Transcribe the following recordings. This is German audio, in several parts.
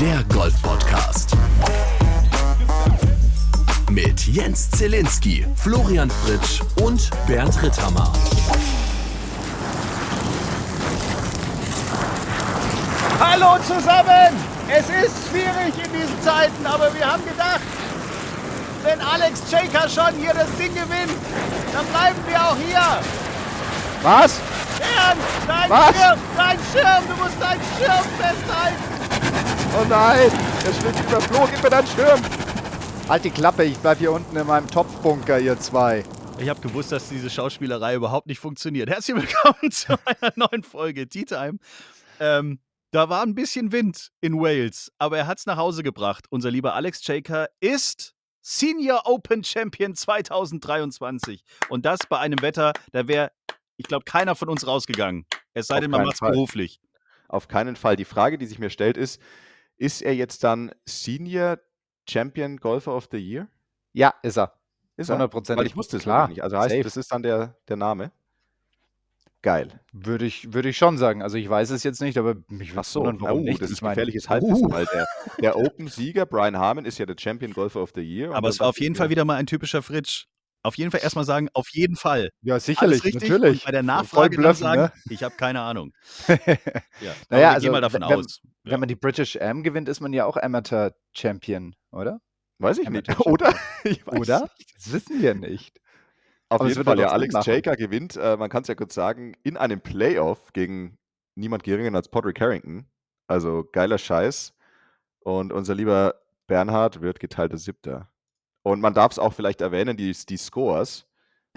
der Golf-Podcast. Mit Jens Zielinski, Florian Fritsch und Bernd Ritthammer. Hallo zusammen! Es ist schwierig in diesen Zeiten, aber wir haben gedacht, wenn Alex Jaker schon hier das Ding gewinnt, dann bleiben wir auch hier. Was? Bernd, dein Was? Schirm, dein Schirm, du musst deinen Schirm festhalten. Oh nein! Der schlägt über Flo, gib mir deinen Schirm! Halt die Klappe, ich bleib hier unten in meinem Topfbunker, ihr zwei. Ich habe gewusst, dass diese Schauspielerei überhaupt nicht funktioniert. Herzlich willkommen zu einer neuen Folge Tea Time. Ähm, da war ein bisschen Wind in Wales, aber er hat es nach Hause gebracht. Unser lieber Alex Jaker ist Senior Open Champion 2023. Und das bei einem Wetter, da wäre, ich glaube, keiner von uns rausgegangen. Es sei Auf denn, man keinen macht es Fall. beruflich. Auf keinen Fall. Die Frage, die sich mir stellt, ist, ist er jetzt dann Senior Champion Golfer of the Year? Ja, ist er. Ist er? Hundertprozentig. Weil ich wusste es Klar, wirklich nicht. Also heißt, safe. das ist dann der, der Name. Geil. Würde ich, würde ich schon sagen. Also ich weiß es jetzt nicht, aber mich Ach so, warum oh, nicht. das ist meine, gefährliches Halbwissen, weil der, der Open-Sieger Brian Harmon ist ja der Champion Golfer of the Year. Aber es war auf jeden Fall wieder mal ein typischer Fritsch. Auf jeden Fall erstmal sagen, auf jeden Fall. Ja, sicherlich, richtig. natürlich. Bei der Voll Nachfrage dann bluffen, sagen, ne? ich habe keine Ahnung. Ja, Naja, wir also, gehen mal davon wenn- aus. Ja. Wenn man die British Am gewinnt, ist man ja auch Amateur Champion, oder? Weiß ich nicht. Amateur Oder? Ich weiß Oder? nicht. Das wissen wir nicht. Auf Aber jeden ja Fall, ja, Alex machen. Jaker gewinnt, äh, man kann es ja kurz sagen, in einem Playoff gegen niemand geringer als Podrick Harrington. Also geiler Scheiß. Und unser lieber Bernhard wird geteilter Siebter. Und man darf es auch vielleicht erwähnen, die, die Scores,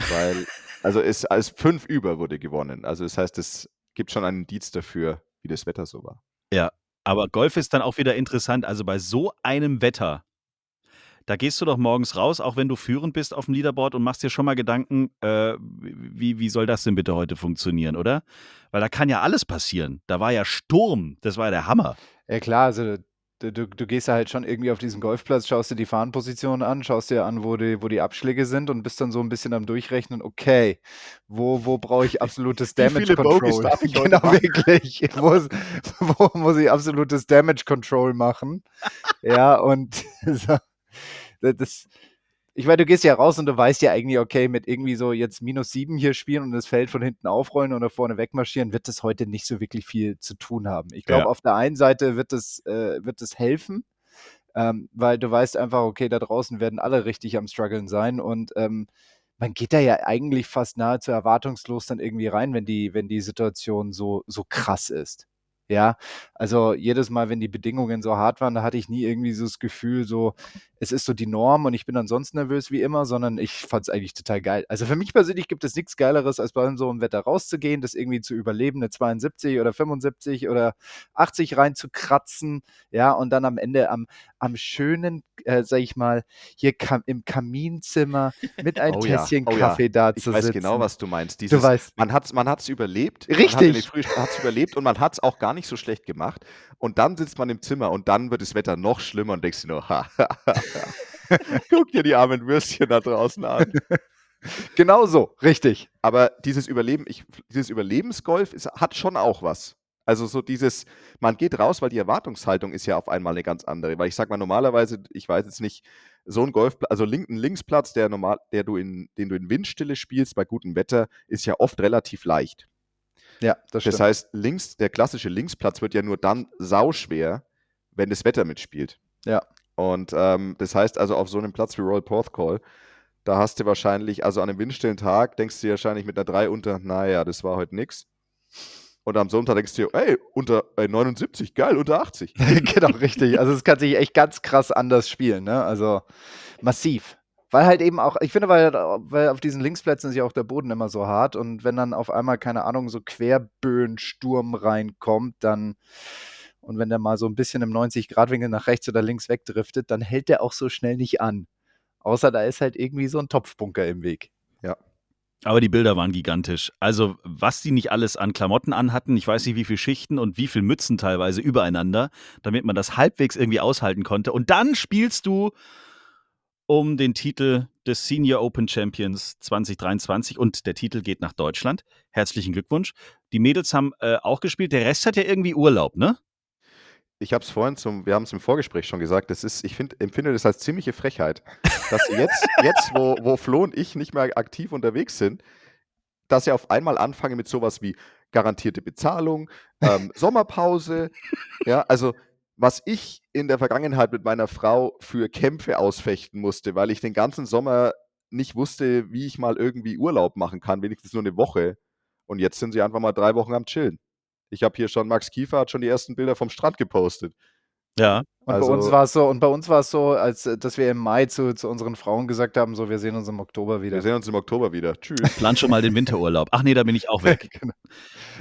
weil, also es als fünf über wurde gewonnen. Also das heißt, es gibt schon einen Indiz dafür, wie das Wetter so war. Aber Golf ist dann auch wieder interessant. Also bei so einem Wetter, da gehst du doch morgens raus, auch wenn du führend bist auf dem Leaderboard und machst dir schon mal Gedanken, äh, wie, wie soll das denn bitte heute funktionieren, oder? Weil da kann ja alles passieren. Da war ja Sturm, das war ja der Hammer. Ja klar, also du, du, du gehst ja halt schon irgendwie auf diesen Golfplatz, schaust dir die Fahnenpositionen an, schaust dir an, wo die, wo die Abschläge sind und bist dann so ein bisschen am Durchrechnen, okay, wo, wo brauche ich absolutes Damage viele Control? darf ich genau, machen? wirklich. Wo, wo muss ich absolutes Damage Control machen? ja, und so, das, ich meine, du gehst ja raus und du weißt ja eigentlich, okay, mit irgendwie so jetzt minus sieben hier spielen und das Feld von hinten aufrollen oder vorne wegmarschieren, wird das heute nicht so wirklich viel zu tun haben. Ich glaube, Ja. auf der einen Seite wird es, äh, wird es helfen, ähm, weil du weißt einfach, okay, da draußen werden alle richtig am struggeln sein und ähm, man geht da ja eigentlich fast nahezu erwartungslos dann irgendwie rein, wenn die, wenn die Situation so, so krass ist. Ja, also jedes Mal, wenn die Bedingungen so hart waren, da hatte ich nie irgendwie so das Gefühl, so, es ist so die Norm und ich bin ansonsten nervös wie immer, sondern ich fand es eigentlich total geil. Also für mich persönlich gibt es nichts Geileres, als bei so einem Wetter rauszugehen, das irgendwie zu überleben, eine 72 oder 75 oder 80 reinzukratzen, ja, und dann am Ende am, am schönen, äh, sag ich mal, hier kam, im Kaminzimmer mit ein Oh ja, Tässchen oh ja. Kaffee da Ich zu weiß sitzen. genau, was du meinst. Dieses, Du weißt. man hat es man hat's überlebt. Richtig. Man hat es überlebt und man hat es auch gar nicht so schlecht gemacht. Und dann sitzt man im Zimmer und dann wird das Wetter noch schlimmer und denkst dir nur, ha, ha, ha, ha. guck dir die armen Würstchen da draußen an. Genau so, richtig. Aber dieses Überleben, ich, dieses Überlebensgolf ist, hat schon auch was. Also so dieses, man geht raus, weil die Erwartungshaltung ist ja auf einmal eine ganz andere. Weil ich sag mal, normalerweise, ich weiß jetzt nicht, so ein Golf, also link, ein Linksplatz, der normal, der du in, den du in Windstille spielst bei gutem Wetter, ist ja oft relativ leicht. Ja, das stimmt. Das heißt, links, der klassische Linksplatz wird ja nur dann sauschwer, wenn das Wetter mitspielt. Ja. Und ähm, das heißt also, auf so einem Platz wie Royal Porthcawl, da hast du wahrscheinlich, also an einem windstillen Tag, denkst du dir wahrscheinlich mit einer 3 unter, naja, das war heute nix. Und am Sonntag denkst du dir, ey, unter äh, 79, geil, unter 80. genau, richtig. Also es kann sich echt ganz krass anders spielen, ne? Also massiv. Weil halt eben auch, ich finde, weil, weil auf diesen Linksplätzen ist ja auch der Boden immer so hart und wenn dann auf einmal, keine Ahnung, so Querböensturm reinkommt, dann und wenn der mal so ein bisschen im 90-Grad-Winkel nach rechts oder links wegdriftet, dann hält der auch so schnell nicht an. Außer da ist halt irgendwie so ein Topfbunker im Weg. Aber die Bilder waren gigantisch. Also, was die nicht alles an Klamotten anhatten, ich weiß nicht, wie viele Schichten und wie viele Mützen teilweise übereinander, damit man das halbwegs irgendwie aushalten konnte. Und dann spielst du um den Titel des Senior Open Champions 2023 und der Titel geht nach Deutschland. Herzlichen Glückwunsch. Die Mädels haben äh, auch gespielt. Der Rest hat ja irgendwie Urlaub, ne? Ich habe es vorhin zum, wir haben es im Vorgespräch schon gesagt, das ist, ich find, empfinde das als ziemliche Frechheit, dass jetzt, jetzt wo, wo Flo und ich nicht mehr aktiv unterwegs sind, dass sie auf einmal anfangen mit sowas wie garantierte Bezahlung, ähm, Sommerpause, ja, also was ich in der Vergangenheit mit meiner Frau für Kämpfe ausfechten musste, weil ich den ganzen Sommer nicht wusste, wie ich mal irgendwie Urlaub machen kann, wenigstens nur eine Woche. Und jetzt sind sie einfach mal drei Wochen am Chillen. Ich habe hier schon, Max Kiefer hat schon die ersten Bilder vom Strand gepostet. Ja. Und Also- bei uns war es so, und bei uns war es so, als äh, dass wir im Mai zu, zu unseren Frauen gesagt haben, so wir sehen uns im Oktober wieder. Wir sehen uns im Oktober wieder. Tschüss. Plan schon mal den Winterurlaub. Ach nee, da bin ich auch weg.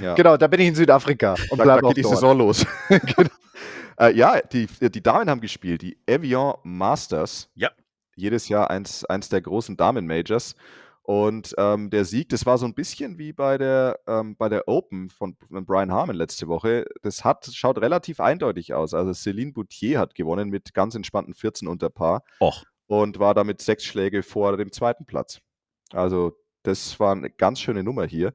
Ja. Genau, da bin ich in Südafrika und Da, da bleibe auch geht die. Saison los. äh, ja, die, die Damen haben gespielt, die Evian Masters. Ja. Jedes Jahr eins, eins der großen Damen-Majors. Und ähm, der Sieg, das war so ein bisschen wie bei der, ähm, bei der Open von, Brian Harmon letzte Woche. Das hat, schaut relativ eindeutig aus. Also Céline Boutier hat gewonnen mit ganz entspannten 14 unter Paar Och. und war damit sechs Schläge vor dem zweiten Platz. Also das war eine ganz schöne Nummer hier.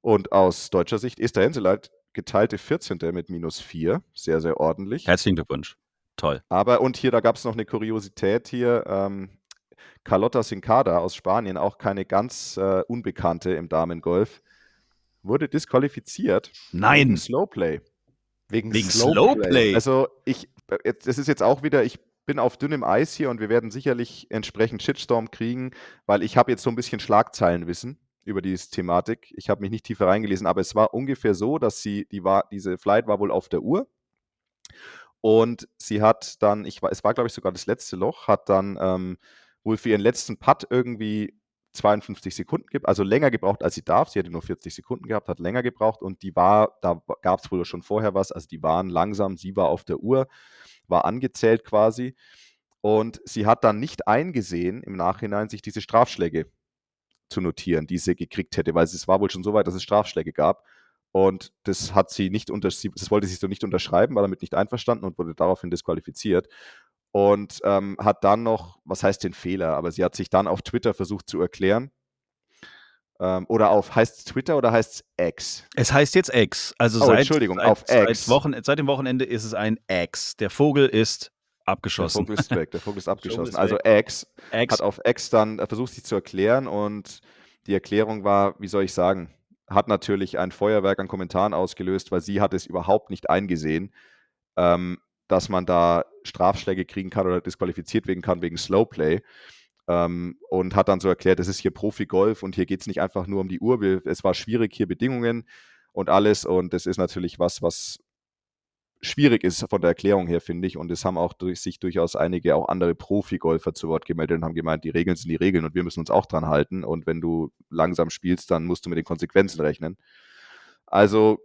Und aus deutscher Sicht Esther Henseleit geteilte 14. mit minus 4. Sehr, sehr ordentlich. Herzlichen Glückwunsch. Toll. Aber, und hier, da gab es noch eine Kuriosität hier. Ähm, Carlotta Sincada aus Spanien, auch keine ganz äh, Unbekannte im Damengolf, wurde disqualifiziert. Nein. wegen Slowplay. Wegen, Wegen Slowplay. Slowplay. Also ich, äh, das ist jetzt auch wieder, ich bin auf dünnem Eis hier und wir werden sicherlich entsprechend Shitstorm kriegen, weil ich habe jetzt so ein bisschen Schlagzeilenwissen über diese Thematik. Ich habe mich nicht tiefer reingelesen, aber es war ungefähr so, dass sie, die war, diese Flight war wohl auf der Uhr und sie hat dann, ich, es war glaube ich sogar das letzte Loch, hat dann ähm, wohl für ihren letzten Putt irgendwie 52 Sekunden gibt, also länger gebraucht, als sie darf. Sie hätte nur 40 Sekunden gehabt, hat länger gebraucht und die war, da gab es wohl schon vorher was, also die waren langsam, sie war auf der Uhr, war angezählt quasi. Und sie hat dann nicht eingesehen, im Nachhinein sich diese Strafschläge zu notieren, die sie gekriegt hätte, weil es war wohl schon so weit, dass es Strafschläge gab. Und das hat sie nicht unter, das wollte sie so nicht unterschreiben, war damit nicht einverstanden und wurde daraufhin disqualifiziert und ähm, hat dann noch, was heißt den Fehler, aber sie hat sich dann auf Twitter versucht zu erklären. Ähm, oder auf, heißt es Twitter oder heißt es X? Es heißt jetzt X. Also Oh, seit, Entschuldigung, seit, auf seit, X. Wochen, seit dem Wochenende ist es ein X. Der Vogel ist Der abgeschossen. Vogel ist weg, der Vogel ist abgeschossen. ist also. X X. hat auf X dann äh, versucht, sich zu erklären und die Erklärung war, wie soll ich sagen, hat natürlich ein Feuerwerk an Kommentaren ausgelöst, weil sie hat es überhaupt nicht eingesehen, ähm, dass man da Strafschläge kriegen kann oder disqualifiziert werden kann wegen Slowplay. Ähm, und hat dann so erklärt, es ist hier Profi-Golf und hier geht es nicht einfach nur um die Uhr. Wir, es war schwierig, hier Bedingungen und alles. Und das ist natürlich was, was schwierig ist von der Erklärung her, finde ich. Und es haben auch durch, sich durchaus einige auch andere Profi-Golfer zu Wort gemeldet und haben gemeint, die Regeln sind die Regeln und wir müssen uns auch dran halten. Und wenn du langsam spielst, dann musst du mit den Konsequenzen rechnen. Also,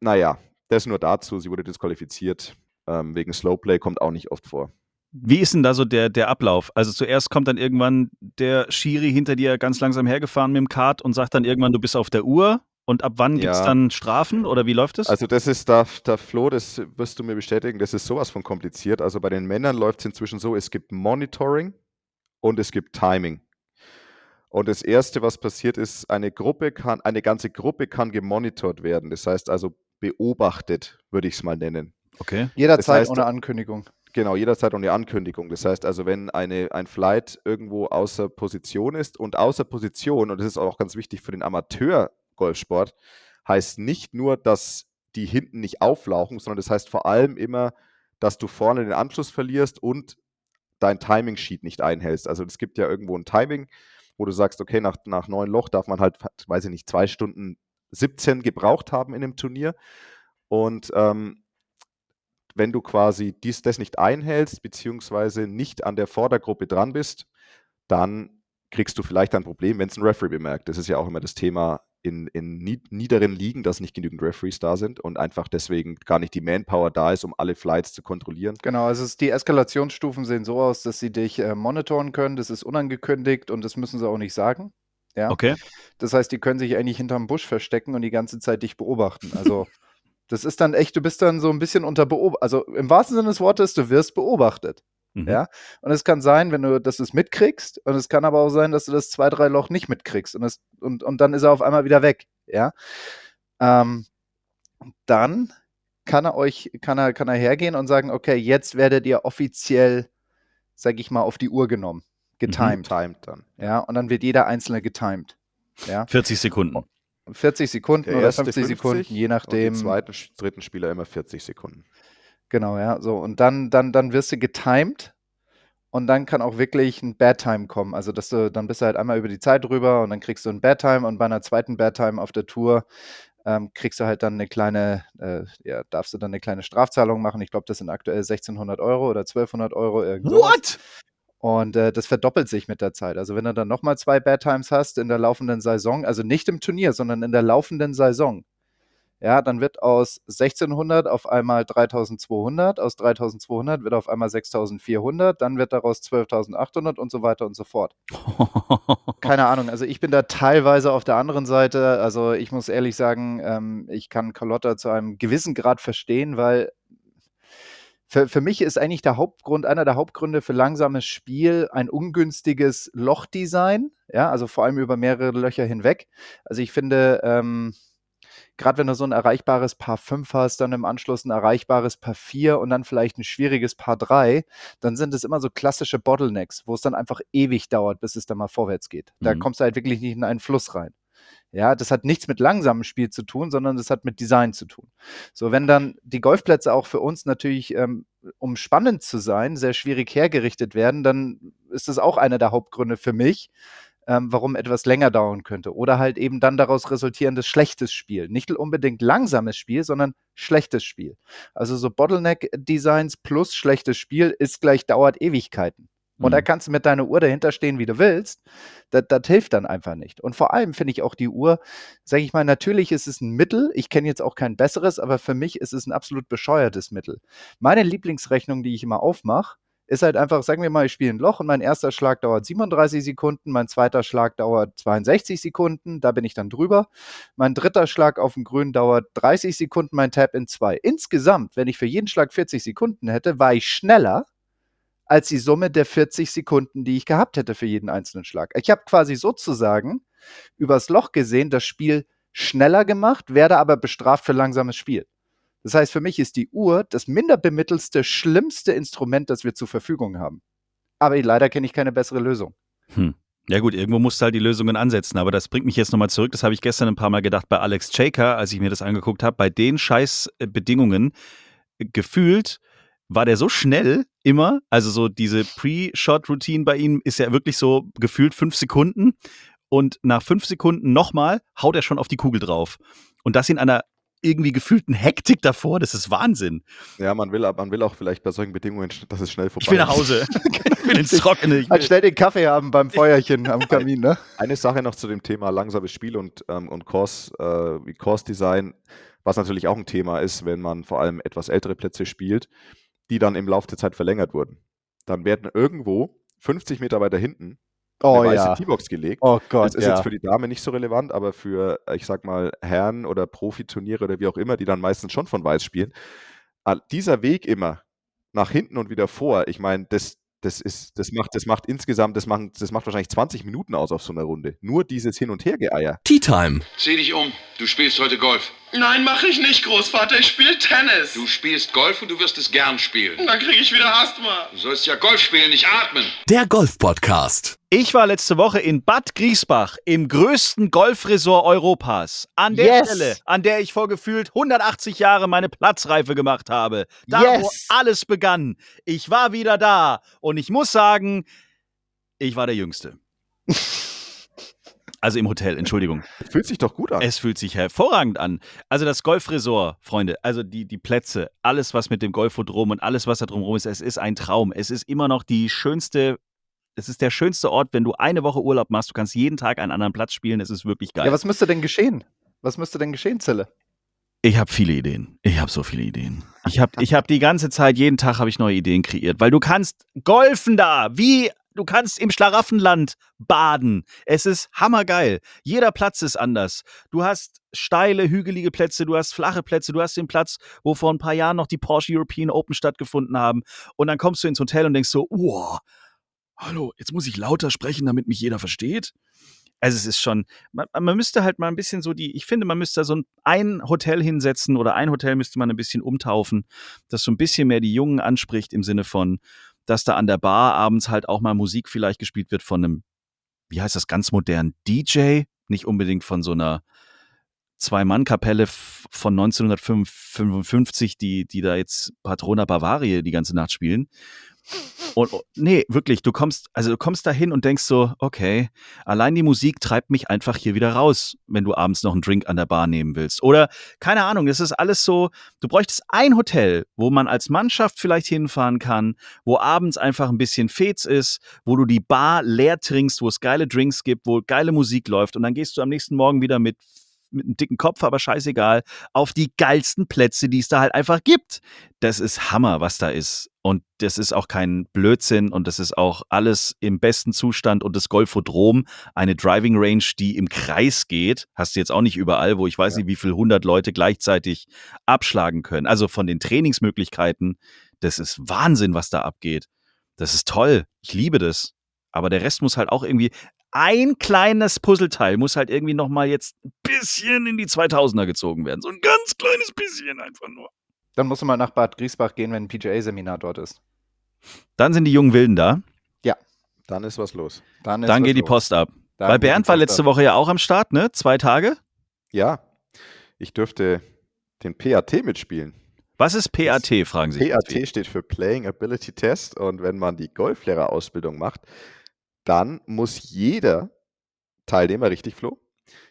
naja, das nur dazu. Sie wurde disqualifiziert. Ähm, wegen Slowplay kommt auch nicht oft vor. Wie ist denn da so der, der Ablauf? Also zuerst kommt dann irgendwann der Schiri hinter dir ganz langsam hergefahren mit dem Kart und sagt dann irgendwann, du bist auf der Uhr. Und ab wann gibt es dann Strafen oder wie läuft es? Also das ist da, da Flo, das wirst du mir bestätigen, das ist sowas von kompliziert. Also bei den Männern läuft es inzwischen so, es gibt Monitoring und es gibt Timing. Und das erste, was passiert ist, eine Gruppe kann, eine ganze Gruppe kann gemonitort werden. Das heißt also beobachtet, würde ich es mal nennen. Okay. Jederzeit heißt, ohne Ankündigung. Genau, jederzeit ohne Ankündigung. Das heißt also, wenn eine, ein Flight irgendwo außer Position ist und außer Position, und das ist auch ganz wichtig für den Amateur-Golfsport, heißt nicht nur, dass die hinten nicht auflauchen, sondern das heißt vor allem immer, dass du vorne den Anschluss verlierst und dein Timing-Sheet nicht einhältst. Also es gibt ja irgendwo ein Timing, wo du sagst, okay, nach, nach neun Loch darf man halt, weiß ich nicht, zwei Stunden 17 gebraucht haben in einem Turnier. Und ähm, wenn du quasi dies, das nicht einhältst, beziehungsweise nicht an der Vordergruppe dran bist, dann kriegst du vielleicht ein Problem, wenn es ein Referee bemerkt. Das ist ja auch immer das Thema in, in nied- niederen Ligen, dass nicht genügend Referees da sind und einfach deswegen gar nicht die Manpower da ist, um alle Flights zu kontrollieren. Genau, also es, die Eskalationsstufen sehen so aus, dass sie dich äh, monitoren können. Das ist unangekündigt und das müssen sie auch nicht sagen. Ja. Okay. Das heißt, die können sich eigentlich hinterm Busch verstecken und die ganze Zeit dich beobachten. Also, das ist dann echt, du bist dann so ein bisschen unter Beobachtung. Also, im wahrsten Sinne des Wortes, du wirst beobachtet. Mhm. Ja. Und es kann sein, wenn du, dass du es mitkriegst, und es kann aber auch sein, dass du das zwei, drei Loch nicht mitkriegst. Und, es, und, und dann ist er auf einmal wieder weg. Ja. Ähm, dann kann er euch, kann er, kann er hergehen und sagen, okay, jetzt werdet ihr offiziell, sag ich mal, auf die Uhr genommen. Getimed. Timed dann. Ja, und dann wird jeder einzelne getimed. Ja, 40 Sekunden. 40 Sekunden Der oder erste 50 Sekunden, 50 je Und die nachdem. zweiten, dritten Spieler immer 40 Sekunden. Genau, ja. So, und dann, dann, dann wirst du getimed und dann kann auch wirklich ein Bad Time kommen. Also, dass du, dann bist du halt einmal über die Zeit drüber und dann kriegst du ein Bad Time und bei einer zweiten Bad Time auf der Tour ähm, kriegst du halt dann eine kleine, äh, ja, darfst du dann eine kleine Strafzahlung machen. Ich glaube, das sind aktuell 1600 Euro oder 1200 Euro. Irgend sowas. What? Und äh, das verdoppelt sich mit der Zeit. Also wenn du dann nochmal zwei Bad Times hast in der laufenden Saison, also nicht im Turnier, sondern in der laufenden Saison, ja, dann wird aus 1600 auf einmal 3200, aus 3200 wird auf einmal 6400, dann wird daraus 12.800 und so weiter und so fort. Keine Ahnung, also ich bin da teilweise auf der anderen Seite. Also ich muss ehrlich sagen, ähm, ich kann Carlotta zu einem gewissen Grad verstehen, weil für, für mich ist eigentlich der Hauptgrund, einer der Hauptgründe für langsames Spiel ein ungünstiges Lochdesign, ja, also vor allem über mehrere Löcher hinweg. Also ich finde, ähm, gerade wenn du so ein erreichbares Paar 5 hast, dann im Anschluss ein erreichbares Paar 4 und dann vielleicht ein schwieriges Paar 3, dann sind es immer so klassische Bottlenecks, wo es dann einfach ewig dauert, bis es dann mal vorwärts geht. Da Mhm. kommst du halt wirklich nicht in einen Fluss rein. Ja, das hat nichts mit langsamem Spiel zu tun, sondern das hat mit Design zu tun. So, wenn dann die Golfplätze auch für uns natürlich, ähm, um spannend zu sein, sehr schwierig hergerichtet werden, dann ist das auch einer der Hauptgründe für mich, ähm, warum etwas länger dauern könnte. Oder halt eben dann daraus resultierendes schlechtes Spiel. Nicht unbedingt langsames Spiel, sondern schlechtes Spiel. Also so Bottleneck-Designs plus schlechtes Spiel ist gleich dauert Ewigkeiten. Und da Mhm. kannst du mit deiner Uhr dahinter stehen, wie du willst. Das, das hilft dann einfach nicht. Und vor allem finde ich auch die Uhr, sage ich mal, natürlich ist es ein Mittel. Ich kenne jetzt auch kein besseres, aber für mich ist es ein absolut bescheuertes Mittel. Meine Lieblingsrechnung, die ich immer aufmache, ist halt einfach, sagen wir mal, ich spiele ein Loch und mein erster Schlag dauert 37 Sekunden, mein zweiter Schlag dauert 62 Sekunden, da bin ich dann drüber. Mein dritter Schlag auf dem Grün dauert 30 Sekunden, mein Tap in 2. Insgesamt, wenn ich für jeden Schlag 40 Sekunden hätte, war ich schneller als die Summe der 40 Sekunden, die ich gehabt hätte für jeden einzelnen Schlag. Ich habe quasi sozusagen übers Loch gesehen das Spiel schneller gemacht, werde aber bestraft für langsames Spiel. Das heißt, für mich ist die Uhr das minder bemittelste, schlimmste Instrument, das wir zur Verfügung haben. Aber leider kenne ich keine bessere Lösung. Hm. Ja gut, irgendwo musst du halt die Lösungen ansetzen, aber das bringt mich jetzt nochmal zurück. Das habe ich gestern ein paar Mal gedacht bei Alex Chaker, als ich mir das angeguckt habe. Bei den Scheißbedingungen äh, gefühlt war der so schnell immer, also so diese Pre-Shot-Routine bei ihm ist ja wirklich so gefühlt fünf Sekunden und nach fünf Sekunden nochmal haut er schon auf die Kugel drauf. Und das in einer irgendwie gefühlten Hektik davor, das ist Wahnsinn. Ja, man will, man will auch vielleicht bei solchen Bedingungen, dass es schnell vorbei Ich will nach ist. Hause. ich will ins Trockene. Ich Halt will schnell den Kaffee haben beim Feuerchen am Kamin, ne? Eine Sache noch zu dem Thema langsames Spiel und, ähm, und Course, äh, wie Course Design, was natürlich auch ein Thema ist, wenn man vor allem etwas ältere Plätze spielt, die dann im Laufe der Zeit verlängert wurden. Dann werden irgendwo 50 Meter weiter hinten Oh eine weiße ja. T-Box gelegt. Oh Gott, das ist ja. jetzt für die Dame nicht so relevant, aber für, äh, ich sag mal, Herren oder Profiturniere oder wie auch immer, die dann meistens schon von Weiß spielen, ah, dieser Weg immer nach hinten und wieder vor, ich meine, das, das ist, das macht, das macht insgesamt, das macht, das macht wahrscheinlich 20 Minuten aus auf so einer Runde. Nur dieses Hin- und Hergeeier. Tea Time. Zieh dich um. Du spielst heute Golf. Nein, mache ich nicht, Großvater. Ich spiele Tennis. Du spielst Golf und du wirst es gern spielen. Dann kriege ich wieder Asthma. Du sollst ja Golf spielen, nicht atmen. Der Golf Podcast. Ich war letzte Woche in Bad Griesbach im größten Golfresort Europas. An der Yes. Stelle, an der ich vor gefühlt 180 Jahre meine Platzreife gemacht habe. Da, wo Yes. alles begann. Ich war wieder da und ich muss sagen, ich war der Jüngste. Also im Hotel, Entschuldigung. Fühlt sich doch gut an. Es fühlt sich hervorragend an. Also das Golfresort, Freunde, also die, die Plätze, alles was mit dem Golfodrom und alles was da drumherum ist, es ist ein Traum. Es ist immer noch die schönste, es ist der schönste Ort, wenn du eine Woche Urlaub machst. Du kannst jeden Tag einen anderen Platz spielen. Es ist wirklich geil. Ja, was müsste denn geschehen? Was müsste denn geschehen, Zille? ich habe viele Ideen. Ich habe so viele Ideen. Ich habe ich hab die ganze Zeit, jeden Tag habe ich neue Ideen kreiert, weil du kannst golfen da, wie du kannst im Schlaraffenland baden. Es ist hammergeil. Jeder Platz ist anders. Du hast steile, hügelige Plätze, du hast flache Plätze, du hast den Platz, wo vor ein paar Jahren noch die Porsche European Open stattgefunden haben. Und dann kommst du ins Hotel und denkst so, wow, hallo, jetzt muss ich lauter sprechen, damit mich jeder versteht. Also es ist schon, man, man müsste halt mal ein bisschen so die, ich finde, man müsste da so ein, ein Hotel hinsetzen oder ein Hotel müsste man ein bisschen umtaufen, das so ein bisschen mehr die Jungen anspricht im Sinne von, dass da an der Bar abends halt auch mal Musik vielleicht gespielt wird von einem, wie heißt das ganz modern, DJ, nicht unbedingt von so einer Zwei-Mann-Kapelle von 1955, die, die da jetzt Patrona Bavaria die ganze Nacht spielen. Und oh, nee, wirklich, du kommst, also du kommst da hin und denkst so, okay, allein die Musik treibt mich einfach hier wieder raus, wenn du abends noch einen Drink an der Bar nehmen willst. Oder, keine Ahnung, das ist alles so, du bräuchtest ein Hotel, wo man als Mannschaft vielleicht hinfahren kann, wo abends einfach ein bisschen Fets ist, wo du die Bar leer trinkst, wo es geile Drinks gibt, wo geile Musik läuft und dann gehst du am nächsten Morgen wieder mit mit einem dicken Kopf, aber scheißegal, auf die geilsten Plätze, die es da halt einfach gibt. Das ist Hammer, was da ist. Und das ist auch kein Blödsinn und das ist auch alles im besten Zustand. Und das Golfodrom, eine Driving Range, die im Kreis geht, hast du jetzt auch nicht überall, wo ich weiß nicht, wie viele hundert Leute gleichzeitig abschlagen können. Also von den Trainingsmöglichkeiten, das ist Wahnsinn, was da abgeht. Das ist toll. Ich liebe das. Aber der Rest muss halt auch irgendwie, ein kleines Puzzleteil muss halt irgendwie nochmal jetzt ein bisschen in die 2000er gezogen werden. So ein ganz kleines bisschen einfach nur. Dann musst du mal nach Bad Griesbach gehen, wenn ein PGA-Seminar dort ist. Dann sind die jungen Wilden da. Dann ist was los. Dann, Dann was geht die los. Post ab. Dann Weil die Bernd war letzte ab. Woche ja auch am Start, ne? Zwei Tage. Ja, ich dürfte den PAT mitspielen. Was ist PAT, fragen sich. PAT steht für Playing Ability Test und wenn man die Golflehrerausbildung macht, dann muss jeder Teilnehmer, richtig Flo,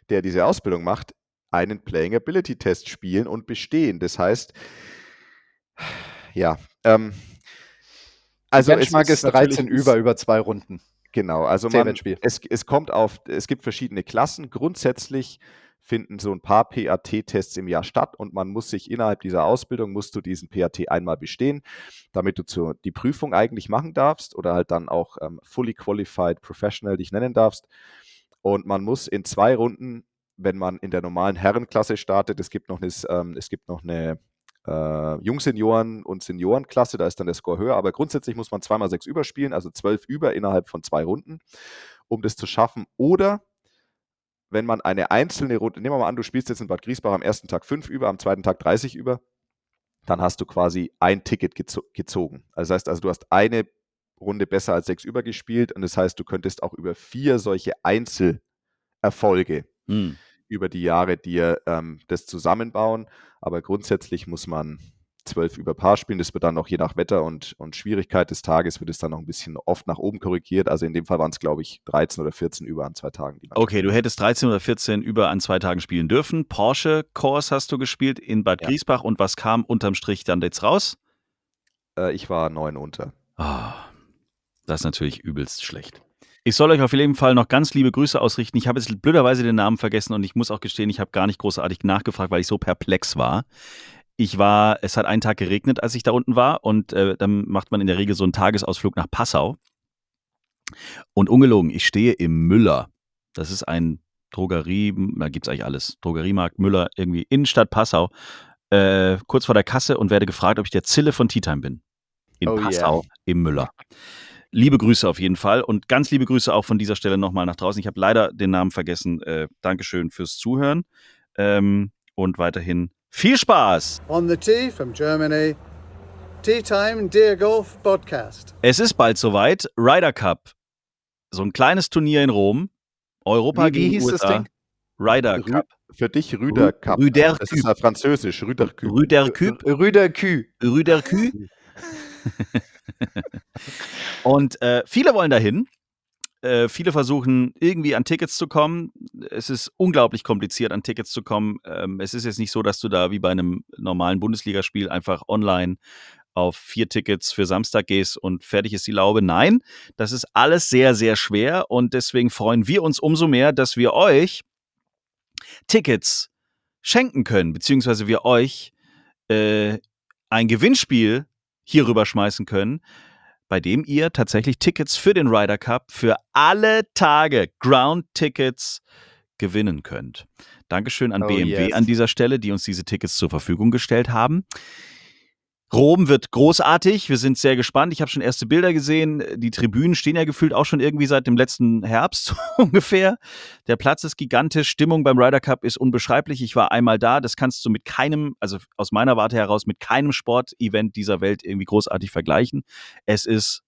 der diese Ausbildung macht, einen Playing Ability Test spielen und bestehen. Das heißt, ja, ähm, Also also es Benchmark ist natürlich- 13 über, über zwei Runden. Genau, also man, es, es kommt auf, es gibt verschiedene Klassen. Grundsätzlich finden so ein paar PAT-Tests im Jahr statt und man muss sich innerhalb dieser Ausbildung, musst du diesen PAT einmal bestehen, damit du zu, die Prüfung eigentlich machen darfst oder halt dann auch ähm, fully qualified professional dich nennen darfst. Und man muss in zwei Runden, wenn man in der normalen Herrenklasse startet, es gibt noch eine, ähm, es gibt noch eine äh, Jungsenioren- und Seniorenklasse, da ist dann der Score höher, aber grundsätzlich muss man zweimal sechs überspielen, also zwölf über innerhalb von zwei Runden, um das zu schaffen. Oder wenn man eine einzelne Runde, nehmen wir mal an, du spielst jetzt in Bad Griesbach am ersten Tag fünf über, am zweiten Tag 30 über, dann hast du quasi ein Ticket gezo gezogen. Also das heißt also, du hast eine Runde besser als sechs über gespielt und das heißt, du könntest auch über vier solche Einzelerfolge Hm. über die Jahre dir ähm, das zusammenbauen. Aber grundsätzlich muss man zwölf über Paar spielen. Das wird dann noch je nach Wetter und, und Schwierigkeit des Tages, wird es dann noch ein bisschen oft nach oben korrigiert. Also in dem Fall waren es, glaube ich, 13 oder 14 über an zwei Tagen. Okay, du hättest 13 oder 14 über an zwei Tagen spielen dürfen. Porsche Course hast du gespielt in Bad Ja. Griesbach und was kam unterm Strich dann jetzt raus? Äh, ich war neun unter. Ah, das ist natürlich übelst schlecht. Ich soll euch auf jeden Fall noch ganz liebe Grüße ausrichten. Ich habe jetzt blöderweise den Namen vergessen und ich muss auch gestehen, ich habe gar nicht großartig nachgefragt, weil ich so perplex war. Ich war, es hat einen Tag geregnet, als ich da unten war und äh, dann macht man in der Regel so einen Tagesausflug nach Passau. Und ungelogen, ich stehe im Müller. Das ist ein Drogerie, da gibt es eigentlich alles. Drogeriemarkt Müller, irgendwie Innenstadt Passau. Äh, kurz vor der Kasse und werde gefragt, ob ich der Zille von Tea Time bin. In Oh yeah. Passau im Müller. Liebe Grüße auf jeden Fall und ganz liebe Grüße auch von dieser Stelle nochmal nach draußen. Ich habe leider den Namen vergessen. Äh, Dankeschön fürs Zuhören ähm, und weiterhin viel Spaß. On the tee from Germany, Tea Time Deer Golf Podcast. Es ist bald soweit. Ryder Cup. So ein kleines Turnier in Rom. Europa Wie- wie gegen hieß das USA. Ding? Ryder Rü Cup. für dich Rüder Rü- Cup. Rüder das ist Cup. ja französisch, Rüder Cup. Rüder Cup. Rüder Kü. Rüder Kü. Und äh, viele wollen dahin. Äh, viele versuchen irgendwie an Tickets zu kommen. Es ist unglaublich kompliziert, an Tickets zu kommen. Ähm, es ist jetzt nicht so, dass du da wie bei einem normalen Bundesligaspiel einfach online auf vier Tickets für Samstag gehst und fertig ist die Laube. Nein, das ist alles sehr, sehr schwer und deswegen freuen wir uns umso mehr, dass wir euch Tickets schenken können, beziehungsweise wir euch äh, ein Gewinnspiel hierüber schmeißen können, bei dem ihr tatsächlich Tickets für den Ryder Cup für alle Tage Ground Tickets gewinnen könnt. Dankeschön an Oh, BMW yes. an dieser Stelle, die uns diese Tickets zur Verfügung gestellt haben. Rom wird großartig. Wir sind sehr gespannt. Ich habe schon erste Bilder gesehen. Die Tribünen stehen ja gefühlt auch schon irgendwie seit dem letzten Herbst ungefähr. Der Platz ist gigantisch. Stimmung beim Ryder Cup ist unbeschreiblich. Ich war einmal da. Das kannst du mit keinem, also aus meiner Warte heraus, mit keinem Sportevent dieser Welt irgendwie großartig vergleichen. Es ist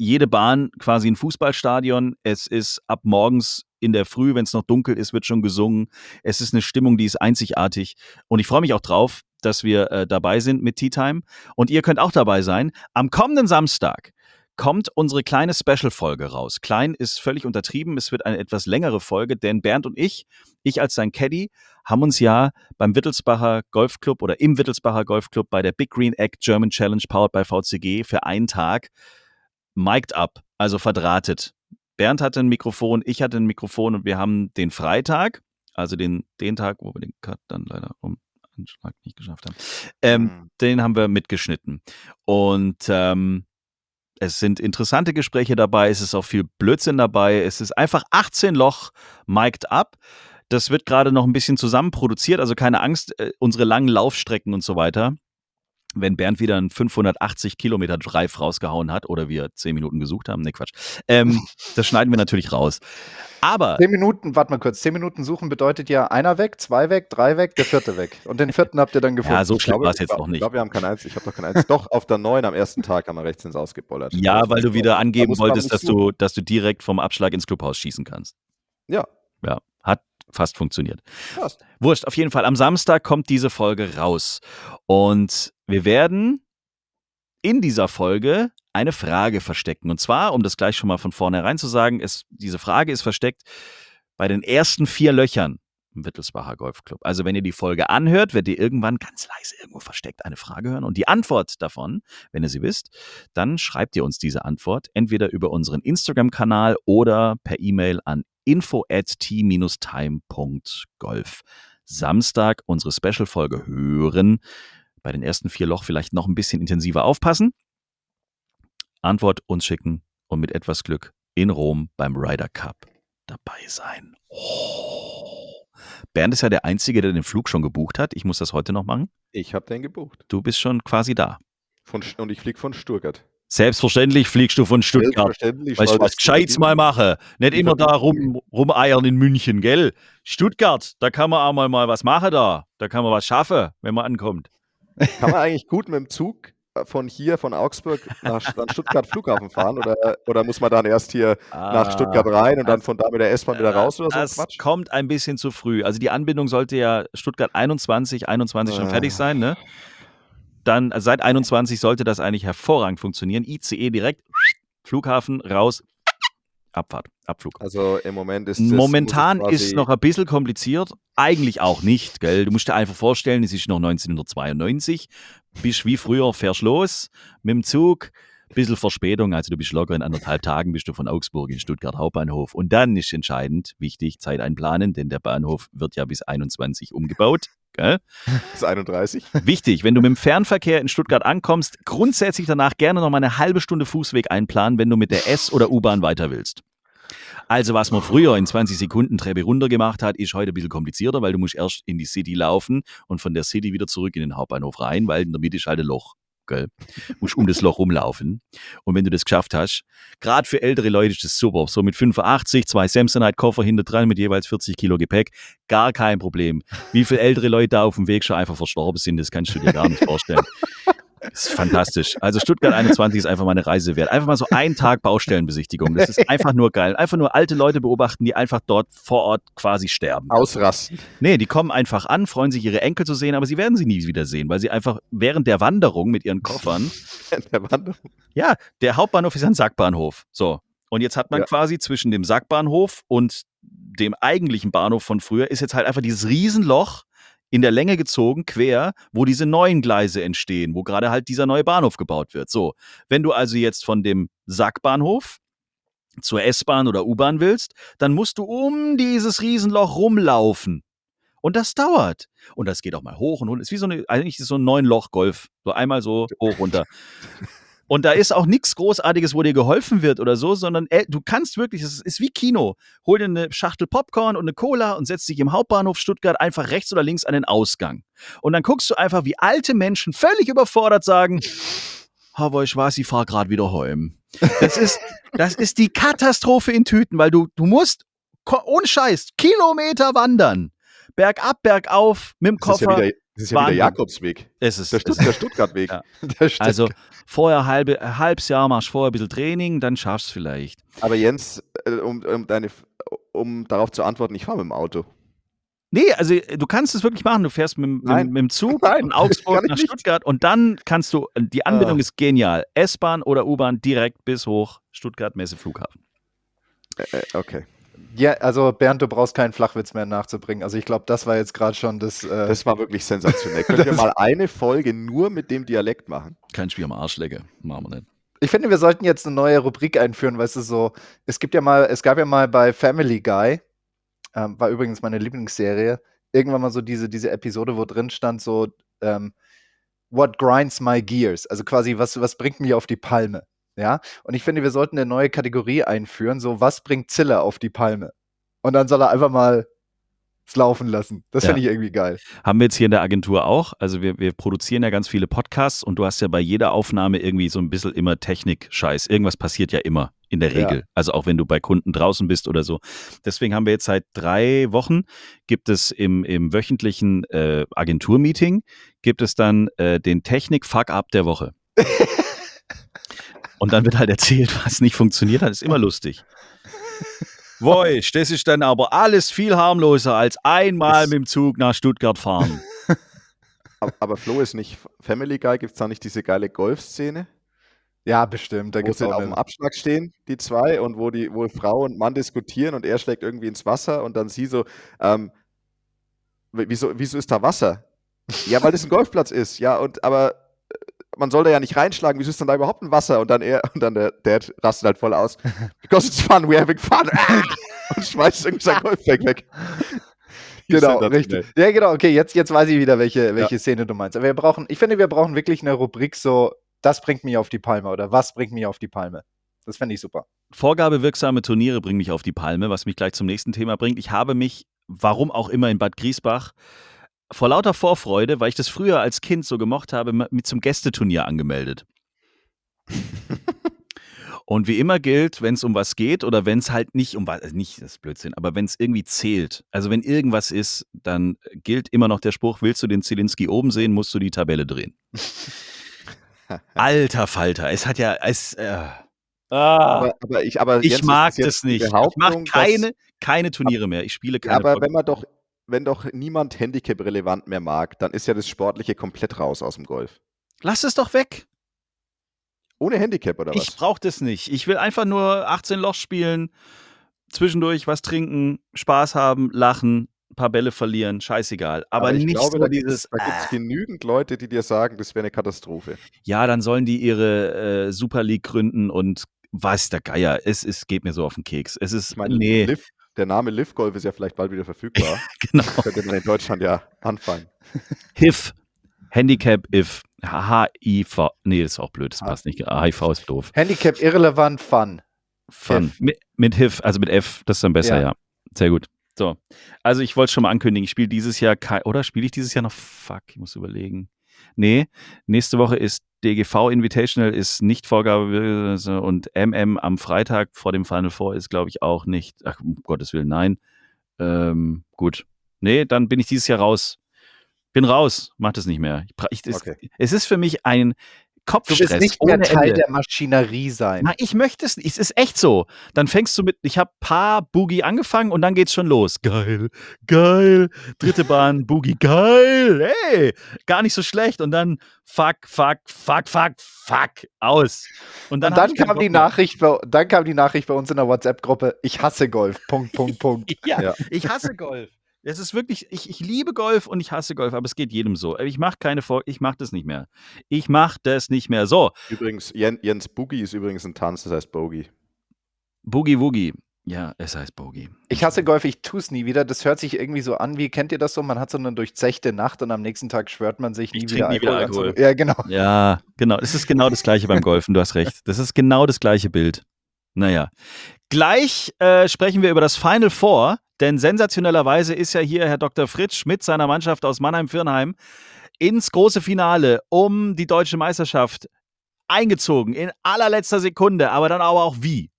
jede Bahn quasi ein Fußballstadion. Es ist ab morgens in der Früh, wenn es noch dunkel ist, wird schon gesungen. Es ist eine Stimmung, die ist einzigartig. Und ich freue mich auch drauf, dass wir äh, dabei sind mit Tea Time. Und ihr könnt auch dabei sein. Am kommenden Samstag kommt unsere kleine Special-Folge raus. Klein ist völlig untertrieben. Es wird eine etwas längere Folge, denn Bernd und ich, ich als sein Caddy, haben uns ja beim Wittelsbacher Golfclub oder im Wittelsbacher Golfclub bei der Big Green Egg German Challenge powered by VCG für einen Tag mic'd up, also verdrahtet. Bernd hatte ein Mikrofon, ich hatte ein Mikrofon und wir haben den Freitag, also den, den Tag, wo wir den Cut dann leider um Anschlag nicht geschafft haben, ähm, mhm. den haben wir mitgeschnitten. Und ähm, es sind interessante Gespräche dabei, es ist auch viel Blödsinn dabei, es ist einfach 18 Loch mic'd up. Das wird gerade noch ein bisschen zusammen produziert, also keine Angst, äh, unsere langen Laufstrecken und so weiter wenn Bernd wieder einen 580 Kilometer Drive rausgehauen hat oder wir zehn Minuten gesucht haben, ne Quatsch, ähm, das schneiden wir natürlich raus. Aber. Zehn Minuten, warte mal kurz, zehn Minuten suchen bedeutet ja einer weg, zwei weg, drei weg, der vierte weg. Und den vierten habt ihr dann gefunden. Ja, so schlimm war es jetzt noch nicht. Ich glaube, wir haben kein eins, ich habe doch kein eins. doch, auf der neun am ersten Tag haben wir rechts ins Ausgebollert. Ja, weil du wieder angeben wolltest, dass du, dass du direkt vom Abschlag ins Clubhaus schießen kannst. Ja. Ja, hat fast funktioniert. Fast. Wurscht, auf jeden Fall. Am Samstag kommt diese Folge raus. Und wir werden in dieser Folge eine Frage verstecken. Und zwar, um das gleich schon mal von vornherein zu sagen, ist, diese Frage ist versteckt bei den ersten vier Löchern im Wittelsbacher Golfclub. Also wenn ihr die Folge anhört, werdet ihr irgendwann ganz leise irgendwo versteckt eine Frage hören. Und die Antwort davon, wenn ihr sie wisst, dann schreibt ihr uns diese Antwort entweder über unseren Instagram-Kanal oder per E-Mail an info at t-time.golf. Samstag unsere Special-Folge hören bei den ersten vier Loch vielleicht noch ein bisschen intensiver aufpassen. Antwort uns schicken und mit etwas Glück in Rom beim Ryder Cup dabei sein. Oh. Bernd ist ja der Einzige, der den Flug schon gebucht hat. Ich muss das heute noch machen. Ich habe den gebucht. Du bist schon quasi da. Von, und ich fliege von Stuttgart. Selbstverständlich fliegst du von Stuttgart. Selbstverständlich. Weil ich was Gescheites mal mache. Nicht immer da rum, rumeiern in München, gell? Stuttgart, da kann man auch mal, mal was machen da. Da kann man was schaffen, wenn man ankommt. Kann man eigentlich gut mit dem Zug äh, von hier, von Augsburg nach Stuttgart Flughafen fahren oder, oder muss man dann erst hier ah, nach Stuttgart rein und dann von da mit der S-Bahn wieder raus oder so? Das Quatsch? kommt ein bisschen zu früh. Also die Anbindung sollte ja Stuttgart 21, 21 schon fertig sein, ne? Dann also seit 21 sollte das eigentlich hervorragend funktionieren. ICE direkt, Flughafen raus, Abfahrt, Abflug. Also im Moment ist es. Momentan ist noch ein bisschen kompliziert. Eigentlich auch nicht, gell? Du musst dir einfach vorstellen, es ist noch 1992. Bist wie früher, fährst los mit dem Zug. Bisschen Verspätung, also du bist locker in anderthalb Tagen bist du von Augsburg in Stuttgart Hauptbahnhof. Und dann ist entscheidend, wichtig, Zeit einplanen, denn der Bahnhof wird ja bis 21 umgebaut. Gell? Bis 31. Wichtig, wenn du mit dem Fernverkehr in Stuttgart ankommst, grundsätzlich danach gerne noch mal eine halbe Stunde Fußweg einplanen, wenn du mit der S- oder U-Bahn weiter willst. Also, was man früher in 20 Sekunden Treppe runter gemacht hat, ist heute ein bisschen komplizierter, weil du musst erst in die City laufen und von der City wieder zurück in den Hauptbahnhof rein, weil in der Mitte ist halt ein Loch. Gell? Musst um das Loch rumlaufen. Und wenn du das geschafft hast, gerade für ältere Leute ist das super. So mit 85, zwei Samsonite-Koffer hinter dran mit jeweils 40 Kilo Gepäck, gar kein Problem. Wie viele ältere Leute da auf dem Weg schon einfach verstorben sind, das kannst du dir gar nicht vorstellen. Das ist fantastisch. Also Stuttgart 21 ist einfach mal eine Reise wert. Einfach mal so einen Tag Baustellenbesichtigung. Das ist einfach nur geil. Einfach nur alte Leute beobachten, die einfach dort vor Ort quasi sterben. Ausrasten. Nee, die kommen einfach an, freuen sich, ihre Enkel zu sehen, aber sie werden sie nie wieder sehen, weil sie einfach während der Wanderung mit ihren Koffern. der Wanderung? Ja, der Hauptbahnhof ist ein Sackbahnhof. So. Und jetzt hat man ja. quasi zwischen dem Sackbahnhof und dem eigentlichen Bahnhof von früher ist jetzt halt einfach dieses Riesenloch in der Länge gezogen, quer, wo diese neuen Gleise entstehen, wo gerade halt dieser neue Bahnhof gebaut wird. So, wenn du also jetzt von dem Sackbahnhof zur S-Bahn oder U-Bahn willst, dann musst du um dieses Riesenloch rumlaufen. Und das dauert. Und das geht auch mal hoch und runter. Ist wie so eine, eigentlich ist so ein neun Loch Golf. So einmal so hoch runter. Und da ist auch nichts Großartiges, wo dir geholfen wird oder so, sondern äh, du kannst wirklich, es ist wie Kino. Hol dir eine Schachtel Popcorn und eine Cola und setz dich im Hauptbahnhof Stuttgart einfach rechts oder links an den Ausgang. Und dann guckst du einfach, wie alte Menschen völlig überfordert sagen, aber ich weiß, ich fahr gerade wieder heim. Das ist, das ist die Katastrophe in Tüten, weil du, du musst, ohne Scheiß, Kilometer wandern. Bergab, bergauf, mit dem Das ist ja Koffer. wieder, das ist ja wieder Wahnsinn. Jakobsweg. es ist, Der, es Stutt der Stuttgart-Weg. Ja. Der Stuttgart- Also vorher halbe, halbes Jahr machst du vorher ein bisschen Training, dann schaffst du vielleicht. Aber Jens, äh, um, um, deine, um darauf zu antworten, ich fahre mit dem Auto. Nee, also äh, du kannst es wirklich machen. Du fährst mit, mit, mit dem Zug Nein, von Augsburg nach. Stuttgart und dann kannst du, die Anbindung Ah. ist genial. S-Bahn oder U-Bahn direkt bis hoch Stuttgart Messe Flughafen. Äh, äh, okay. Ja, also Bernd, du brauchst keinen Flachwitz mehr nachzubringen. Also ich glaube, das war jetzt gerade schon das. Äh, Das war wirklich sensationell. Könnt ihr mal eine Folge nur mit dem Dialekt machen? Kein Spiel am Arsch lege. Machen wir nicht. ich finde, wir sollten jetzt eine neue Rubrik einführen, weißt du, so, es gibt ja mal, es gab ja mal bei Family Guy, ähm, war übrigens meine Lieblingsserie, irgendwann mal so diese, diese Episode, wo drin stand, so, ähm, what grinds my gears? Also quasi, was, was bringt mich auf die Palme? Ja, und ich finde, wir sollten eine neue Kategorie einführen, so, was bringt Zille auf die Palme? Und dann soll er einfach mal es laufen lassen. Das Ja. finde ich irgendwie geil. Haben wir jetzt hier in der Agentur auch. Also wir, wir produzieren ja ganz viele Podcasts und du hast ja bei jeder Aufnahme irgendwie so ein bisschen immer Technik-Scheiß. Irgendwas passiert ja immer in der Ja. Regel. Also auch wenn du bei Kunden draußen bist oder so. Deswegen haben wir jetzt seit drei Wochen, gibt es im, im wöchentlichen äh, Agenturmeeting, gibt es dann äh, den Technik-Fuck-Up der Woche. und dann wird halt erzählt, was nicht funktioniert hat. Ist immer lustig. Woisch, das ist dann aber alles viel harmloser als einmal mit dem Zug nach Stuttgart fahren. Aber, aber Flo ist nicht Family Guy. Gibt es da nicht diese geile Golfszene? Ja, bestimmt. Da gibt es auf dem Abschlag stehen, die zwei, und wo die, wo Frau und Mann diskutieren und er schlägt irgendwie ins Wasser und dann sie so, ähm, wieso, wieso ist da Wasser? Ja, weil das ein Golfplatz ist, ja, und aber man soll da ja nicht reinschlagen, wieso ist denn da überhaupt ein Wasser? Und dann er, und dann der Dad rastet halt voll aus. Because it's fun, we're having fun. und schmeißt irgendwie sein Golfbag weg. Genau, richtig. Ja, genau, okay, jetzt, jetzt weiß ich wieder, welche, welche Szene du meinst. Aber wir brauchen, ich finde, wir brauchen wirklich eine Rubrik so, das bringt mich auf die Palme oder was bringt mich auf die Palme. Das fände ich super. Vorgabewirksame Turniere bringen mich auf die Palme, was mich gleich zum nächsten Thema bringt. Ich habe mich, warum auch immer, in Bad Griesbach vor lauter Vorfreude, weil ich das früher als Kind so gemocht habe, mit zum Gästeturnier angemeldet. Und wie immer gilt, wenn es um was geht oder wenn es halt nicht um was, also nicht das ist Blödsinn, aber wenn es irgendwie zählt, also wenn irgendwas ist, dann gilt immer noch der Spruch, willst du den Zielinski oben sehen, musst du die Tabelle drehen. Alter Falter, es hat ja, es, äh, ah. Aber, aber ich, aber Ich mag das nicht. Ich mache keine, keine Turniere mehr. Ich spiele keine aber Pod- wenn man doch, wenn doch niemand Handicap-relevant mehr mag, dann ist ja das Sportliche komplett raus aus dem Golf. Lass es doch weg. Ohne Handicap oder was? Ich brauche das nicht. Ich will einfach nur 18 Loch spielen, zwischendurch was trinken, Spaß haben, lachen, ein paar Bälle verlieren, scheißegal. Aber, ich nicht glaube, so da gibt dieses, es, da gibt es ah. genügend Leute, die dir sagen, das wäre eine Katastrophe. ja, dann sollen die ihre äh, Super League gründen und weiß der Geier. Es, es geht mir so auf den Keks. Es ist, Ich meine, nee, Liv, der Name Liv Golf ist ja vielleicht bald wieder verfügbar. genau. Könnte man in Deutschland ja anfangen. HIF, Handicap if, HIV, nee, das ist auch blöd, das Ah. passt nicht. HIV ist doof. Handicap irrelevant, fun. Fun. Mit, mit HIF, also mit F, das ist dann besser, ja. Ja. Sehr gut. So. Also ich wollte schon mal ankündigen, ich spiele dieses Jahr kein, oder spiele ich dieses Jahr noch? Fuck, ich muss überlegen. Nee, nächste Woche ist DGV Invitational, ist nicht Vorgabe und MM am Freitag vor dem Final Four ist, glaube ich, auch nicht. Ach, um Gottes Willen, nein. Ähm, gut. Nee, dann bin ich dieses Jahr raus. Bin raus, mach das nicht mehr. Ich, ich, Okay. es ist für mich ein Du Kopfstress. willst nicht mehr Teil Ende. der Maschinerie sein. Na, ich möchte es nicht. Es ist echt so. Dann fängst du mit, ich habe paar Boogie angefangen und dann geht's schon los. Geil, geil. Dritte Bahn, Boogie, geil. Hey, gar nicht so schlecht. Und dann fuck, fuck, fuck, fuck, fuck, aus. Und dann, Und dann kam, die. Nachricht bei, dann kam die Nachricht bei uns in der WhatsApp-Gruppe, ich hasse Golf. Punkt, Punkt, Punkt. Ja, Ja. ich hasse Golf. Es ist wirklich, ich, ich liebe Golf und ich hasse Golf, aber es geht jedem so. Ich mache keine Vor, ich mache das nicht mehr. Ich mache das nicht mehr. So, Übrigens, Jen, Jens Boogie ist übrigens ein Tanz, das heißt Bogey. Boogie Woogie. Ja, es heißt Bogey. Ich hasse Golf, ich tue es nie wieder. Das hört sich irgendwie so an, wie kennt ihr das so? Man hat so eine durchzechte Nacht und am nächsten Tag schwört man sich nie, Ich wieder, trink nie wieder Alkohol. Alkohol. Ja, genau. Ja, genau. Es ist genau das gleiche beim Golfen, du hast recht. Das ist genau das gleiche Bild. Naja. Gleich äh, sprechen wir über das Final Four, denn sensationellerweise ist ja hier Herr Dr. Fritsch mit seiner Mannschaft aus Mannheim-Firnheim ins große Finale um die deutsche Meisterschaft eingezogen, in allerletzter Sekunde, aber dann aber auch wie.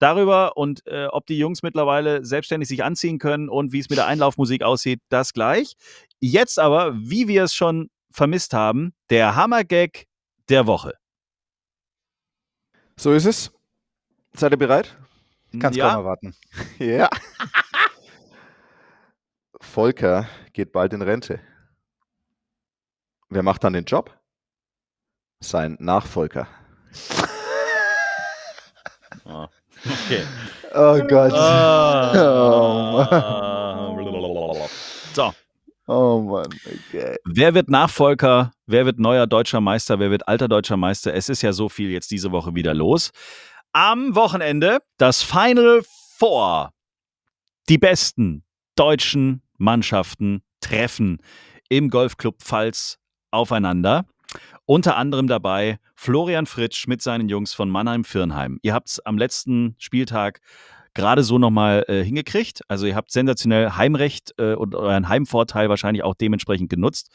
Darüber und äh, ob die Jungs mittlerweile selbstständig sich anziehen können und wie es mit der Einlaufmusik aussieht, das gleich. Jetzt aber, wie wir es schon vermisst haben, der Hammergag der Woche. So ist es. Seid ihr bereit? Kannst ja, kaum erwarten. Ja. Volker geht bald in Rente. Wer macht dann den Job? Sein Nachfolger. Oh, okay. Oh Gott. Ah. so, Oh Mann, okay. wer wird Nachfolger? Wer wird neuer deutscher Meister? Wer wird alter deutscher Meister? Es ist ja so viel jetzt diese Woche wieder los. Am Wochenende das Final Four. Die besten deutschen Mannschaften treffen im Golfclub Pfalz aufeinander. Unter anderem dabei Florian Fritsch mit seinen Jungs von Mannheim-Firnheim. Ihr habt es am letzten Spieltag gerade so nochmal äh, hingekriegt. Also ihr habt sensationell Heimrecht äh, und euren Heimvorteil wahrscheinlich auch dementsprechend genutzt.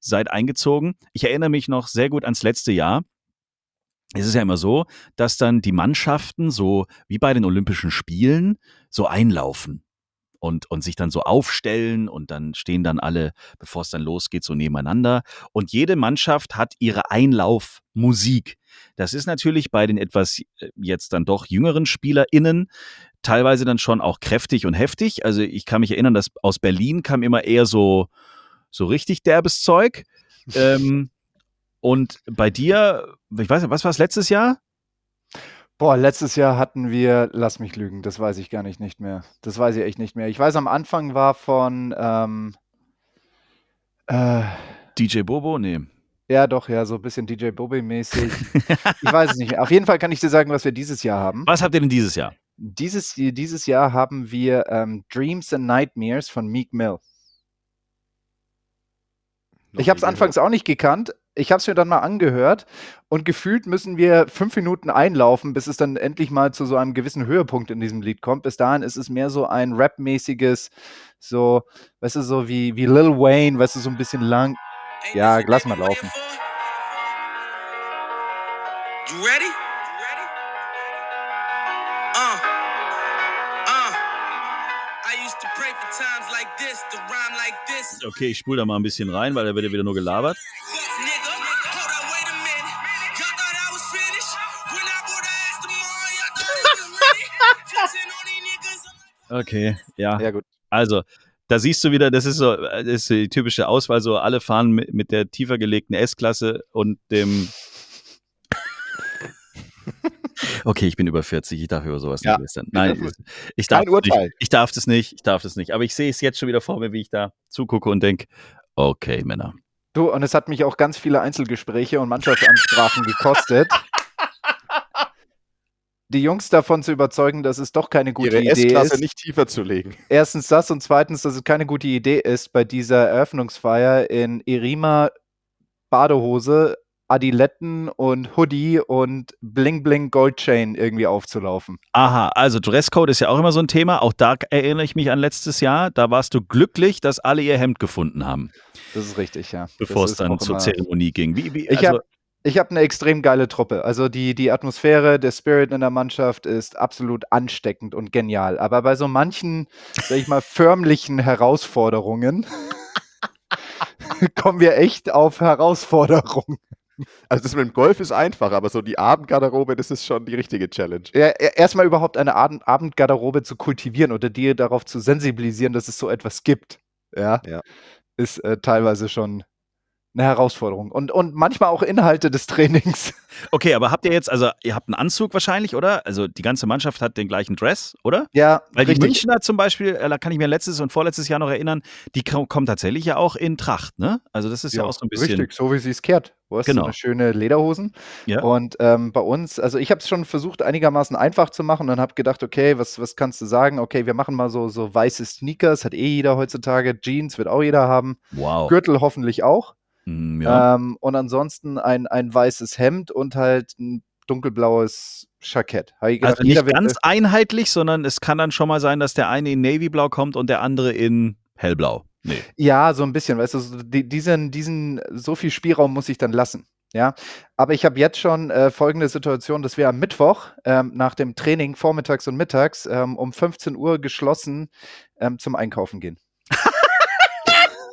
Seid eingezogen. Ich erinnere mich noch sehr gut ans letzte Jahr. Es ist ja immer so, dass dann die Mannschaften so wie bei den Olympischen Spielen so einlaufen und, und sich dann so aufstellen und dann stehen dann alle, bevor es dann losgeht, so nebeneinander. Und jede Mannschaft hat ihre Einlaufmusik. Das ist natürlich bei den etwas äh, jetzt dann doch jüngeren SpielerInnen teilweise dann schon auch kräftig und heftig. Also ich kann mich erinnern, dass aus Berlin kam immer eher so, so richtig derbes Zeug. ähm, und bei dir, ich weiß nicht, was war es letztes Jahr? Boah, letztes Jahr hatten wir, lass mich lügen, das weiß ich gar nicht, nicht mehr. Das weiß ich echt nicht mehr. Ich weiß, am Anfang war von, ähm, äh, DJ Bobo? Nee. ja doch, ja, so ein bisschen DJ Bobby-mäßig. ich weiß es nicht mehr. Auf jeden Fall kann ich dir sagen, was wir dieses Jahr haben. Was habt ihr denn dieses Jahr? Dieses, dieses Jahr haben wir ähm, Dreams and Nightmares von Meek Mill. Noch Ich habe es anfangs auch nicht gekannt. Ich habe es mir dann mal angehört und gefühlt müssen wir fünf Minuten einlaufen, bis es dann endlich mal zu so einem gewissen Höhepunkt in diesem Lied kommt. Bis dahin ist es mehr so ein Rap-mäßiges, so, weißt du, so wie, wie Lil Wayne, weißt du, so ein bisschen lang. Ja, lass mal laufen. You ready? Uh, uh. Okay, ich spule da mal ein bisschen rein, weil da wird ja wieder nur gelabert. Okay, ja. Ja, gut. Also, da siehst du wieder, das ist so, das ist die typische Auswahl, so alle fahren mit, mit der tiefer gelegten S-Klasse und dem. Okay, ich bin über 40, ich darf über sowas Ja. nicht lästern. Nein, ich darf, Kein das nicht, Urteil. ich darf das nicht, ich darf das nicht. Aber ich sehe es jetzt schon wieder vor mir, wie ich da zugucke und denke, okay, Männer. Du, und es hat mich auch ganz viele Einzelgespräche und Mannschaftsansprachen gekostet. Die Jungs davon zu überzeugen, dass es doch keine gute Ihre Idee S-Klasse ist. nicht tiefer zu legen. Erstens das und zweitens, dass es keine gute Idee ist, bei dieser Eröffnungsfeier in Erima Badehose, Adiletten und Hoodie und Bling Bling Goldchain irgendwie aufzulaufen. Aha, also Dresscode ist ja auch immer so ein Thema. Auch da erinnere ich mich an letztes Jahr. Da warst du glücklich, dass alle ihr Hemd gefunden haben, Das ist richtig, ja. bevor Das es dann zur Zeremonie ging. Wie, wie, Ich also, habe ich hab eine extrem geile Truppe. Also die, die Atmosphäre, der Spirit in der Mannschaft ist absolut ansteckend und genial. Aber bei so manchen, sag ich mal, förmlichen Herausforderungen kommen wir echt auf Herausforderungen. Also das mit dem Golf ist einfach, aber so die Abendgarderobe, das ist schon die richtige Challenge. Ja, e- erstmal überhaupt eine Abend Abendgarderobe zu kultivieren oder dir darauf zu sensibilisieren, dass es so etwas gibt. Ja. Ja. Ist äh, teilweise schon eine Herausforderung. Und, und manchmal auch Inhalte des Trainings. Okay, aber habt ihr jetzt, also ihr habt einen Anzug wahrscheinlich, oder? Also die ganze Mannschaft hat den gleichen Dress, oder? Ja, Weil die richtig. Münchner zum Beispiel, äh, da kann ich mir letztes und vorletztes Jahr noch erinnern, die ko- kommen tatsächlich ja auch in Tracht, ne? Also das ist ja, auch so ein bisschen. Richtig, so wie sie es kehrt. Du hast Genau. so eine schöne Lederhosen. Ja. Und ähm, bei uns, also ich habe es schon versucht, einigermaßen einfach zu machen und habe gedacht, okay, was, was kannst du sagen? Okay, wir machen mal so, so weiße Sneakers, hat eh jeder heutzutage. Jeans wird auch jeder haben. Wow. Gürtel hoffentlich auch. Mm, ja. Ähm, und ansonsten ein, ein weißes Hemd und halt ein dunkelblaues Jackett. Gedacht, also nicht ganz einheitlich, sondern es kann dann schon mal sein, dass der eine in Navyblau kommt und der andere in Hellblau. Nee. Ja, so ein bisschen, weißt du, diesen, diesen, so viel Spielraum muss ich dann lassen. Ja, aber ich habe jetzt schon äh, folgende Situation, dass wir am Mittwoch ähm, nach dem Training vormittags und mittags ähm, um 15 Uhr geschlossen ähm, zum Einkaufen gehen.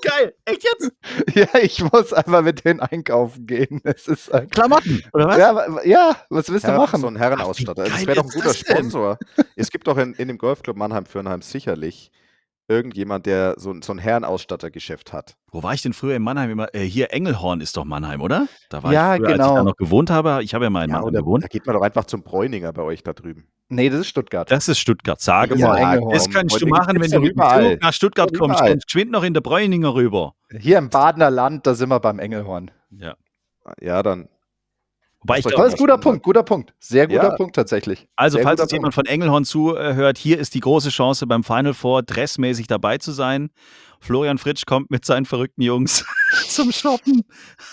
Geil, echt jetzt? ja, ich muss einfach mit denen einkaufen gehen. Es ist ein Klamotten, oder was? Ja, ja, was willst du Herren, machen? So ein Herrenausstatter. Ach, das geil wäre doch ein guter das denn? Sponsor. es gibt doch in, in dem Golfclub Mannheim-Fürnheim sicherlich irgendjemand, der so, ein- so ein Herrenausstattergeschäft hat. Wo war ich denn früher in Mannheim immer? Äh, hier Engelhorn ist doch Mannheim, oder? Da war Ja, ich früher, als ich genau. da noch gewohnt habe. Ich habe ja mal in Ja, Mannheim oder gewohnt. da geht man doch einfach zum Bräuninger bei euch da drüben. Nee, das ist Stuttgart. Das ist Stuttgart. Sage Ja, mal. Engelhorn. Das kannst du Heute machen, gibt's wenn du überall. Nach Stuttgart kommst. geschwind noch in der Bräuninger rüber. Hier im Badener Land, da sind wir beim Engelhorn. Ja. Ja, dann. Wobei ich glaube, Das ist ein guter. Punkt, guter Punkt. Sehr guter Ja. Punkt tatsächlich. Also, Sehr falls jetzt jemand von Engelhorn zuhört, hier ist die große Chance, beim Final Four dressmäßig dabei zu sein. Florian Fritsch kommt mit seinen verrückten Jungs zum Shoppen.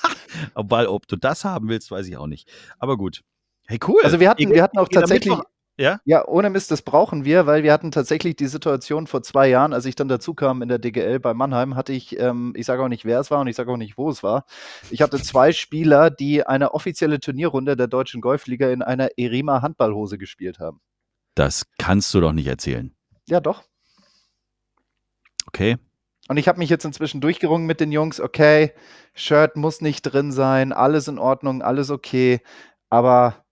Obwohl, ob du das haben willst, weiß ich auch nicht. Aber gut. Hey, cool. Also wir hatten, wir hatten auch tatsächlich, Ja? ja, ohne Mist, das brauchen wir, weil wir hatten tatsächlich die Situation vor zwei Jahren, als ich dann dazu kam in der DGL bei Mannheim, hatte ich, ähm, ich sage auch nicht, wer es war und ich sage auch nicht, wo es war. Ich hatte zwei Spieler, die eine offizielle Turnierrunde der Deutschen Golfliga in einer Erima Handballhose gespielt haben. Das kannst du doch nicht erzählen. Ja, doch. Okay. Und ich habe mich jetzt inzwischen durchgerungen mit den Jungs, okay, Shirt muss nicht drin sein, alles in Ordnung, alles okay, aber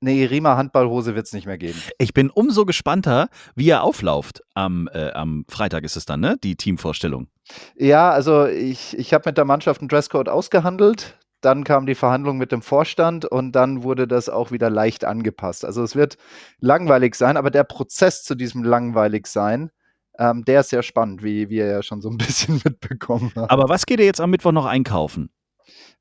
eine Erima Handballhose wird es nicht mehr geben. Ich bin umso gespannter, wie er auflauft. Am, äh, am Freitag ist es dann, ne? Die Teamvorstellung. Ja, also ich, ich habe mit der Mannschaft einen Dresscode ausgehandelt. Dann kam die Verhandlung mit dem Vorstand und dann wurde das auch wieder leicht angepasst. Also es wird langweilig sein, aber der Prozess zu diesem langweilig sein, ähm, der ist sehr spannend, wie, wie ihr ja schon so ein bisschen mitbekommen habt. Aber was geht ihr jetzt am Mittwoch noch einkaufen?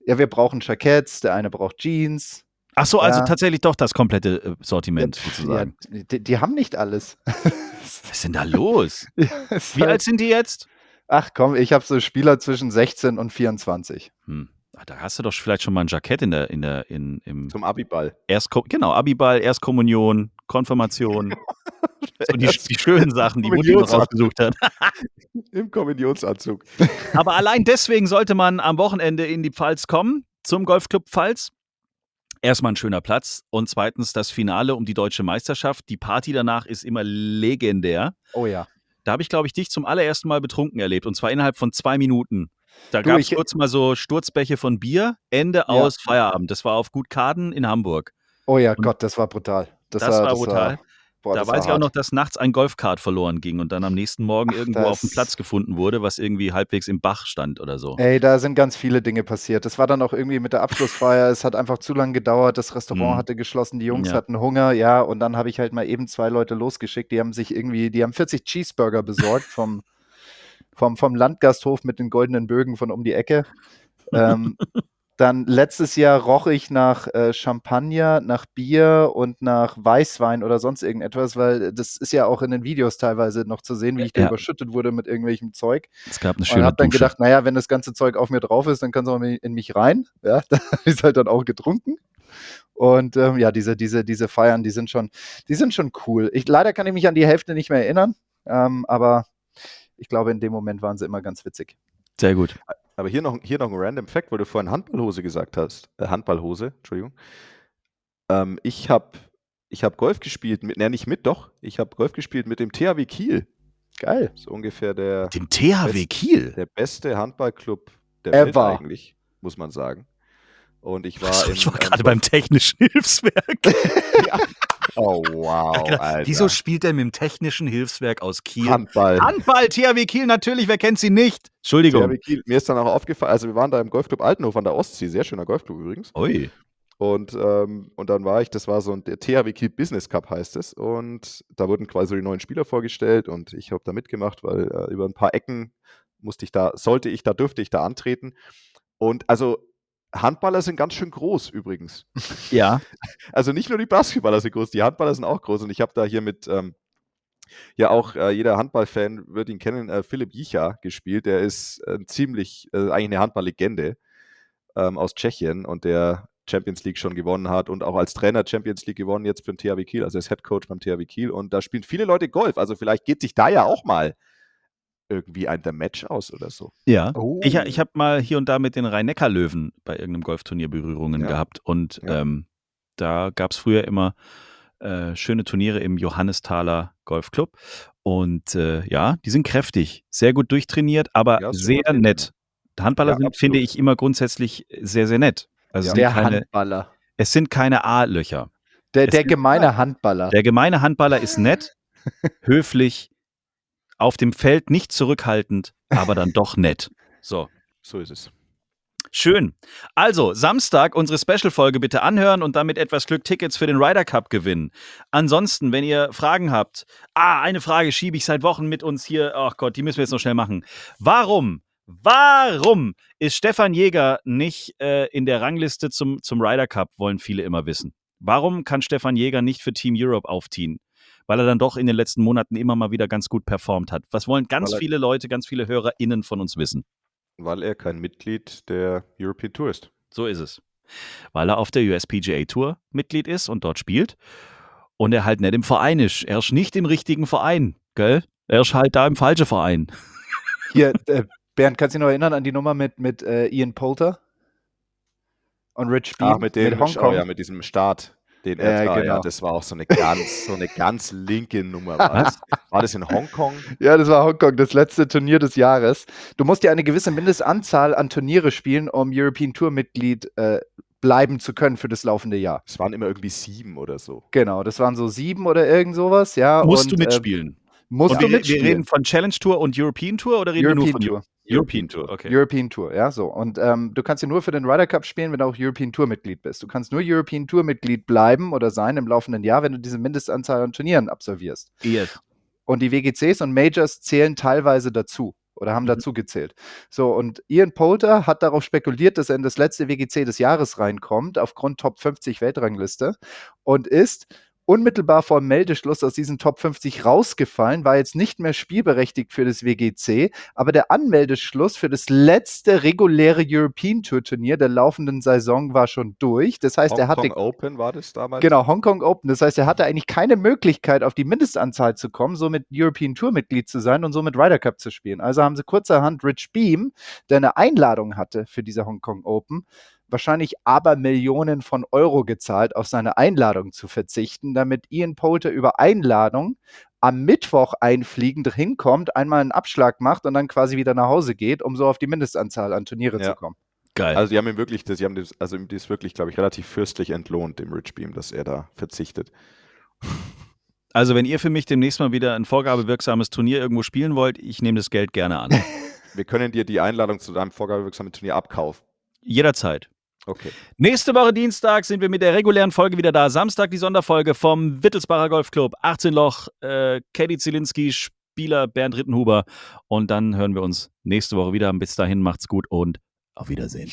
Ja, wir brauchen Jacketts, der eine braucht Jeans. Ach so, also Ja. tatsächlich doch das komplette äh, Sortiment Ja, sozusagen. die, die haben nicht alles. Was ist denn da los? Ja, Wie alt sind die jetzt? Ach komm, ich habe so Spieler zwischen 16 und 24. Hm. Ah, Da hast du doch vielleicht schon mal ein Jackett in der, in der, in, im Zum Abiball. Erstko genau, Abiball, Erstkommunion, Konfirmation. so die, die schönen Sachen, die Mutti noch rausgesucht hat. Im Kommunionsanzug. Aber allein deswegen sollte man am Wochenende in die Pfalz kommen, zum Golfclub Pfalz. Erstmal ein schöner Platz und zweitens das Finale um die deutsche Meisterschaft. Die Party danach ist immer legendär. Oh ja. Da habe ich, glaube ich, dich zum allerersten Mal betrunken erlebt und zwar innerhalb von zwei Minuten. Da gab es ich- kurz mal so Sturzbäche von Bier, Ende Ja. aus, Feierabend. Das war auf Gut Kaden in Hamburg. Oh ja, Und- Gott, das war brutal. Das, war brutal. Boah, da weiß ich auch noch, dass nachts ein Golfkart verloren ging und dann am nächsten Morgen Ach, irgendwo auf dem Platz gefunden wurde, was irgendwie halbwegs im Bach stand oder so. Ey, da sind ganz viele Dinge passiert. Das war dann auch irgendwie mit der Abschlussfeier. Es hat einfach zu lange gedauert. Das Restaurant Mhm. hatte geschlossen. Die Jungs Ja. hatten Hunger. Ja, und dann habe ich halt mal eben zwei Leute losgeschickt. Die haben sich irgendwie, die haben 40 Cheeseburger besorgt vom, vom, vom Landgasthof mit den goldenen Bögen von um die Ecke. Ähm, dann letztes Jahr roch ich nach äh, Champagner, nach Bier und nach Weißwein oder sonst irgendetwas, weil das ist ja auch in den Videos teilweise noch zu sehen, wie ich da Ja. überschüttet wurde mit irgendwelchem Zeug. Es gab eine Und schöne habe dann Dusche. gedacht, naja, wenn das ganze Zeug auf mir drauf ist, dann kann es auch in mich rein. Ja, da habe ich es halt dann auch getrunken. Und ähm, ja, diese, diese, diese Feiern, die sind schon, die sind schon cool. Ich, leider kann ich mich an die Hälfte nicht mehr erinnern, ähm, aber ich glaube, in dem Moment waren sie immer ganz witzig. Sehr gut. Aber hier noch, hier noch ein random Fact, weil du vorhin Handballhose gesagt hast. Äh, Handballhose, Entschuldigung. Ähm, ich habe ich hab Golf gespielt, mit, ne, nicht mit, doch. Ich habe Golf gespielt mit dem THW Kiel. Geil. So ungefähr der, Dem THW Best- Kiel. der beste Handballclub der Welt Ever. eigentlich, muss man sagen. Und ich war, Achso, in, ich war gerade beim technischen Hilfswerk. Oh, wow. Alter. Wieso spielt er mit dem technischen Hilfswerk aus Kiel? Handball. Handball, THW Kiel, natürlich, wer kennt sie nicht? Entschuldigung. THW Kiel, mir ist dann auch aufgefallen, also wir waren da im Golfclub Altenhof an der Ostsee, sehr schöner Golfclub übrigens. Ui. Und, ähm, und dann war ich, das war so ein der THW Kiel Business Cup heißt es. Und da wurden quasi die neuen Spieler vorgestellt und ich habe da mitgemacht, weil äh, über ein paar Ecken musste ich da, sollte ich da, dürfte ich da antreten. Und also Handballer sind ganz schön groß übrigens. Ja. Also nicht nur die Basketballer sind groß, die Handballer sind auch groß. Und ich habe da hier mit, ähm, ja auch äh, jeder Handballfan wird ihn kennen, äh, Philipp Jicha gespielt. Der ist äh, ziemlich, äh, eigentlich eine Handballlegende ähm, aus Tschechien und der Champions League schon gewonnen hat und auch als Trainer Champions League gewonnen jetzt beim THW Kiel, also als Head Coach beim THW Kiel. Und da spielen viele Leute Golf. Also vielleicht geht sich da ja auch mal irgendwie ein der Match aus oder so. Ja. Oh. Ich, ich habe mal hier und da mit den Rhein-Neckar-Löwen bei irgendeinem Golfturnier Berührungen Ja. gehabt. Und Ja. ähm, da gab es früher immer äh, schöne Turniere im Johannestaler Golfclub. Und äh, ja, die sind kräftig, sehr gut durchtrainiert, aber Ja, sehr nett. Handballer Ja, sind, finde absolut. ich, immer grundsätzlich sehr, sehr nett. Also Ja. es, sind Der keine, Handballer. es sind keine A-Löcher. Der, der gemeine Handballer. Der gemeine Handballer ist nett, höflich, auf dem Feld nicht zurückhaltend, aber dann doch nett. So. So ist es. Schön. Also, Samstag unsere Special-Folge bitte anhören und damit etwas Glück Tickets für den Ryder Cup gewinnen. Ansonsten, wenn ihr Fragen habt, ah, eine Frage schiebe ich seit Wochen mit uns hier. Ach Gott, die müssen wir jetzt noch schnell machen. Warum, warum ist Stefan Jäger nicht äh, in der Rangliste zum, zum Ryder Cup, wollen viele immer wissen. Warum kann Stefan Jäger nicht für Team Europe aufziehen? Weil er dann doch in den letzten Monaten immer mal wieder ganz gut performt hat. Was wollen ganz er- viele Leute, ganz viele HörerInnen von uns wissen? Weil er kein Mitglied der European Tour ist. So ist es. Weil er auf der USPGA Tour Mitglied ist und dort spielt. Und er halt nicht im Verein ist. Er ist nicht im richtigen Verein, gell? Er ist halt da im falschen Verein. Hier, äh, Bernd, kannst du dich noch erinnern an die Nummer mit, mit äh, Ian Poulter? Und Rich Beam? Ah, mit dem, mit oh Hongkong. ja, mit diesem Start, den er Ja, genau. ja, das war auch so eine ganz, so eine ganz linke Nummer. War das, war das in Hongkong? Ja, das war Hongkong, das letzte Turnier des Jahres. Du musst ja eine gewisse Mindestanzahl an Turniere spielen, um European Tour Mitglied äh, bleiben zu können für das laufende Jahr. Es waren immer irgendwie sieben oder so. Genau, das waren so sieben oder irgend sowas, ja. Musst und, du äh, mitspielen. musst und du wir, wir mitspielen. reden von Challenge Tour und European Tour oder reden wir nur European von Tour. European Tour, okay. European Tour, ja, so. Und ähm, du kannst ja nur für den Ryder Cup spielen, wenn du auch European Tour Mitglied bist. Du kannst nur European Tour Mitglied bleiben oder sein im laufenden Jahr, wenn du diese Mindestanzahl an Turnieren absolvierst. Yes. Und die WGCs und Majors zählen teilweise dazu oder haben Mhm. dazu gezählt. So, und Ian Poulter hat darauf spekuliert, dass er in das letzte WGC des Jahres reinkommt, aufgrund Top 50 Weltrangliste und ist unmittelbar vor dem Meldeschluss aus diesen Top 50 rausgefallen, war jetzt nicht mehr spielberechtigt für das WGC, aber der Anmeldeschluss für das letzte reguläre European Tour Turnier der laufenden Saison war schon durch. Das heißt, er hatte Hongkong Open war das damals? Genau, Hongkong Open. Das heißt, er hatte eigentlich keine Möglichkeit, auf die Mindestanzahl zu kommen, somit European Tour Mitglied zu sein und somit Ryder Cup zu spielen. Also haben sie kurzerhand Rich Beam, der eine Einladung hatte für diese Hongkong Open, wahrscheinlich aber Millionen von Euro gezahlt, auf seine Einladung zu verzichten, damit Ian Poulter über Einladung am Mittwoch einfliegend hinkommt, einmal einen Abschlag macht und dann quasi wieder nach Hause geht, um so auf die Mindestanzahl an Turniere Ja. zu kommen. Geil. Also die haben ihm wirklich, das, die haben das, also ihm das wirklich, glaube ich, relativ fürstlich entlohnt, dem Rich Beam, dass er da verzichtet. Also, wenn ihr für mich demnächst mal wieder ein vorgabewirksames Turnier irgendwo spielen wollt, ich nehme das Geld gerne an. Wir können dir die Einladung zu deinem vorgabewirksamen Turnier abkaufen. Jederzeit. Okay. Nächste Woche Dienstag sind wir mit der regulären Folge wieder da. Samstag die Sonderfolge vom Wittelsbacher Golfclub. 18 Loch, äh, Katie Zielinski, Spieler Bernd Rittenhuber. Und dann hören wir uns nächste Woche wieder. Bis dahin macht's gut und auf Wiedersehen.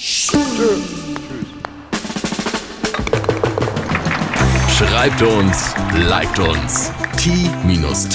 Schreibt uns, liked uns. t-time.golf